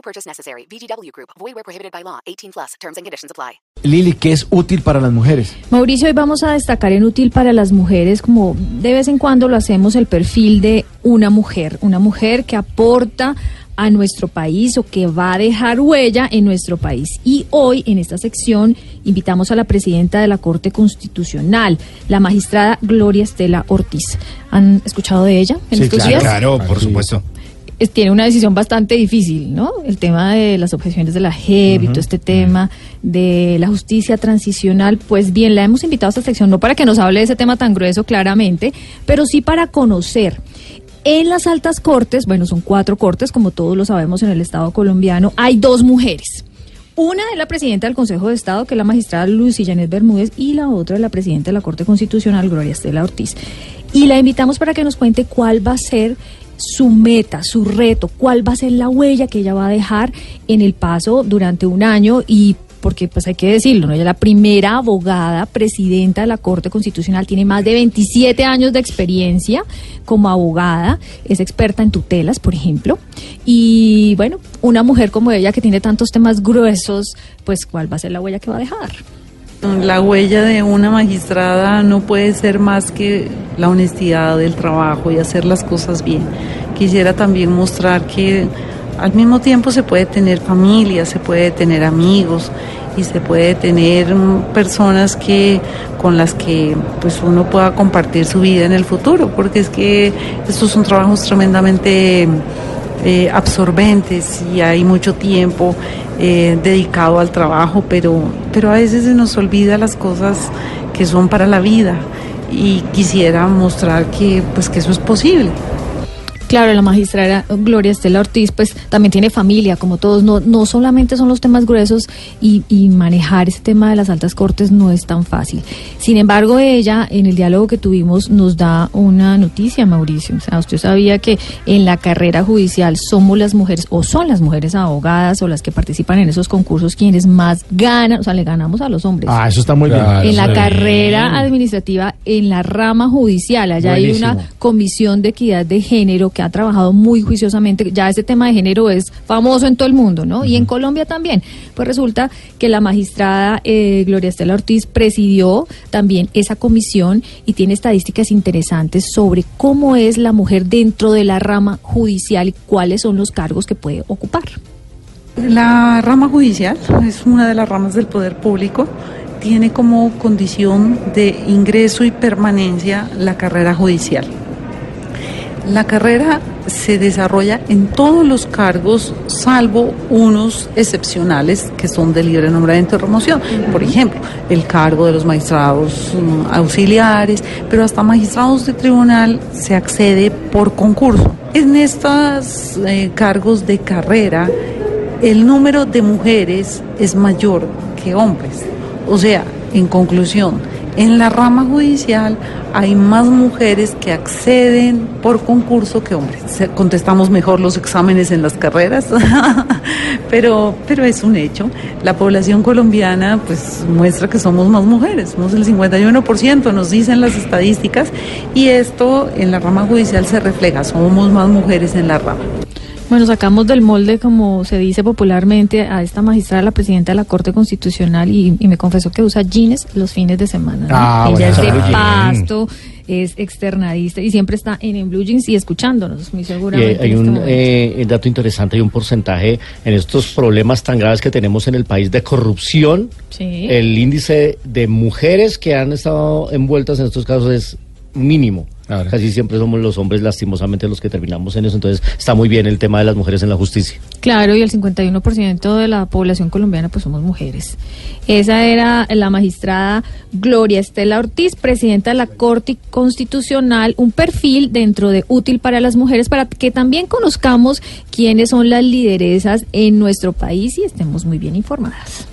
No purchase necessary. VGW Group. Void where prohibited by law. 18 plus. Terms and conditions apply. Lili, ¿qué es útil para las mujeres? Mauricio, hoy vamos a destacar en útil para las mujeres, como de vez en cuando lo hacemos, el perfil de una mujer, una mujer que aporta a nuestro país o que va a dejar huella en nuestro país. Y hoy, en esta sección, invitamos a la presidenta de la Corte Constitucional, la magistrada Gloria Estela Ortiz. ¿Han escuchado de ella en Sí, estos claro, días? Claro, por supuesto. Es- tiene una decisión bastante difícil, ¿no? El tema de las objeciones de la JEP y todo este tema de la justicia transicional, pues bien, la hemos invitado a esta sección no para que nos hable de ese tema tan grueso claramente, pero sí para conocer. En las altas cortes, bueno, son cuatro cortes, como todos lo sabemos en el Estado colombiano, hay dos mujeres. Una es la presidenta del Consejo de Estado, que es la magistrada Lucy Janet Bermúdez, y la otra es la presidenta de la Corte Constitucional, Gloria Estela Ortiz. Y la invitamos para que nos cuente cuál va a ser su meta, su reto, cuál va a ser la huella que ella va a dejar en el paso durante un año y porque pues hay que decirlo, ¿no? Ella es la primera abogada presidenta de la Corte Constitucional, tiene más de 27 años de experiencia como abogada, es experta en tutelas, por ejemplo, y bueno, una mujer como ella que tiene tantos temas gruesos, pues cuál va a ser la huella que va a dejar. La huella de una magistrada no puede ser más que la honestidad del trabajo y hacer las cosas bien. Quisiera también mostrar que al mismo tiempo se puede tener familia, se puede tener amigos y se puede tener mm, personas que con las que pues uno pueda compartir su vida en el futuro, porque es que estos son trabajos tremendamente eh, absorbentes y hay mucho tiempo eh, dedicado al trabajo, pero, pero a veces se nos olvida las cosas que son para la vida y quisiera mostrar que, pues, que eso es posible. Claro, la magistrada Gloria Estela Ortiz, pues también tiene familia, como todos. No, no solamente son los temas gruesos y, y manejar ese tema de las altas cortes no es tan fácil. Sin embargo, ella, en el diálogo que tuvimos, nos da una noticia, Mauricio. O sea, usted sabía que en la carrera judicial somos las mujeres, o son las mujeres abogadas, o las que participan en esos concursos, quienes más ganan, o sea, le ganamos a los hombres Ah, eso está muy Claro. bien. en la carrera administrativa, en la rama judicial. Allá hay una comisión de equidad de género que ha trabajado muy juiciosamente. Ya ese tema de género es famoso en todo el mundo, ¿no? Y en Colombia también. Pues resulta que la magistrada eh, Gloria Estela Ortiz presidió también esa comisión y tiene estadísticas interesantes sobre cómo es la mujer dentro de la rama judicial y cuáles son los cargos que puede ocupar. La rama judicial es una de las ramas del poder público. Tiene como condición de ingreso y permanencia la carrera judicial. La carrera se desarrolla en todos los cargos, salvo unos excepcionales que son de libre nombramiento y remoción. Por ejemplo, el cargo de los magistrados mm, auxiliares, pero hasta magistrados de tribunal se accede por concurso. En estos eh, cargos de carrera, el número de mujeres es mayor que hombres. O sea, en conclusión, en la rama judicial hay más mujeres que acceden por concurso que hombres. Contestamos mejor los exámenes en las carreras, pero, pero es un hecho. La población colombiana pues muestra que somos más mujeres, somos el 51%, nos dicen las estadísticas, y esto en la rama judicial se refleja, somos más mujeres en la rama. Bueno, sacamos del molde, como se dice popularmente, a esta magistrada, la presidenta de la Corte Constitucional, y, y me confesó que usa jeans los fines de semana. ¿no? Ah, Ella es de pasto, es externadista y siempre está en, en Blue Jeans y escuchándonos, muy seguramente. hay este un eh, dato interesante, hay un porcentaje en estos problemas tan graves que tenemos en el país de corrupción. Sí. El índice de mujeres que han estado envueltas en estos casos es mínimo. Claro. Casi siempre somos los hombres lastimosamente los que terminamos en eso. Entonces está muy bien el tema de las mujeres en la justicia. Claro, y el 51% de la población colombiana pues somos mujeres. Esa era la magistrada Gloria Estela Ortiz, presidenta de la Corte Constitucional, un perfil dentro de útil para las mujeres para que también conozcamos quiénes son las lideresas en nuestro país y estemos muy bien informadas.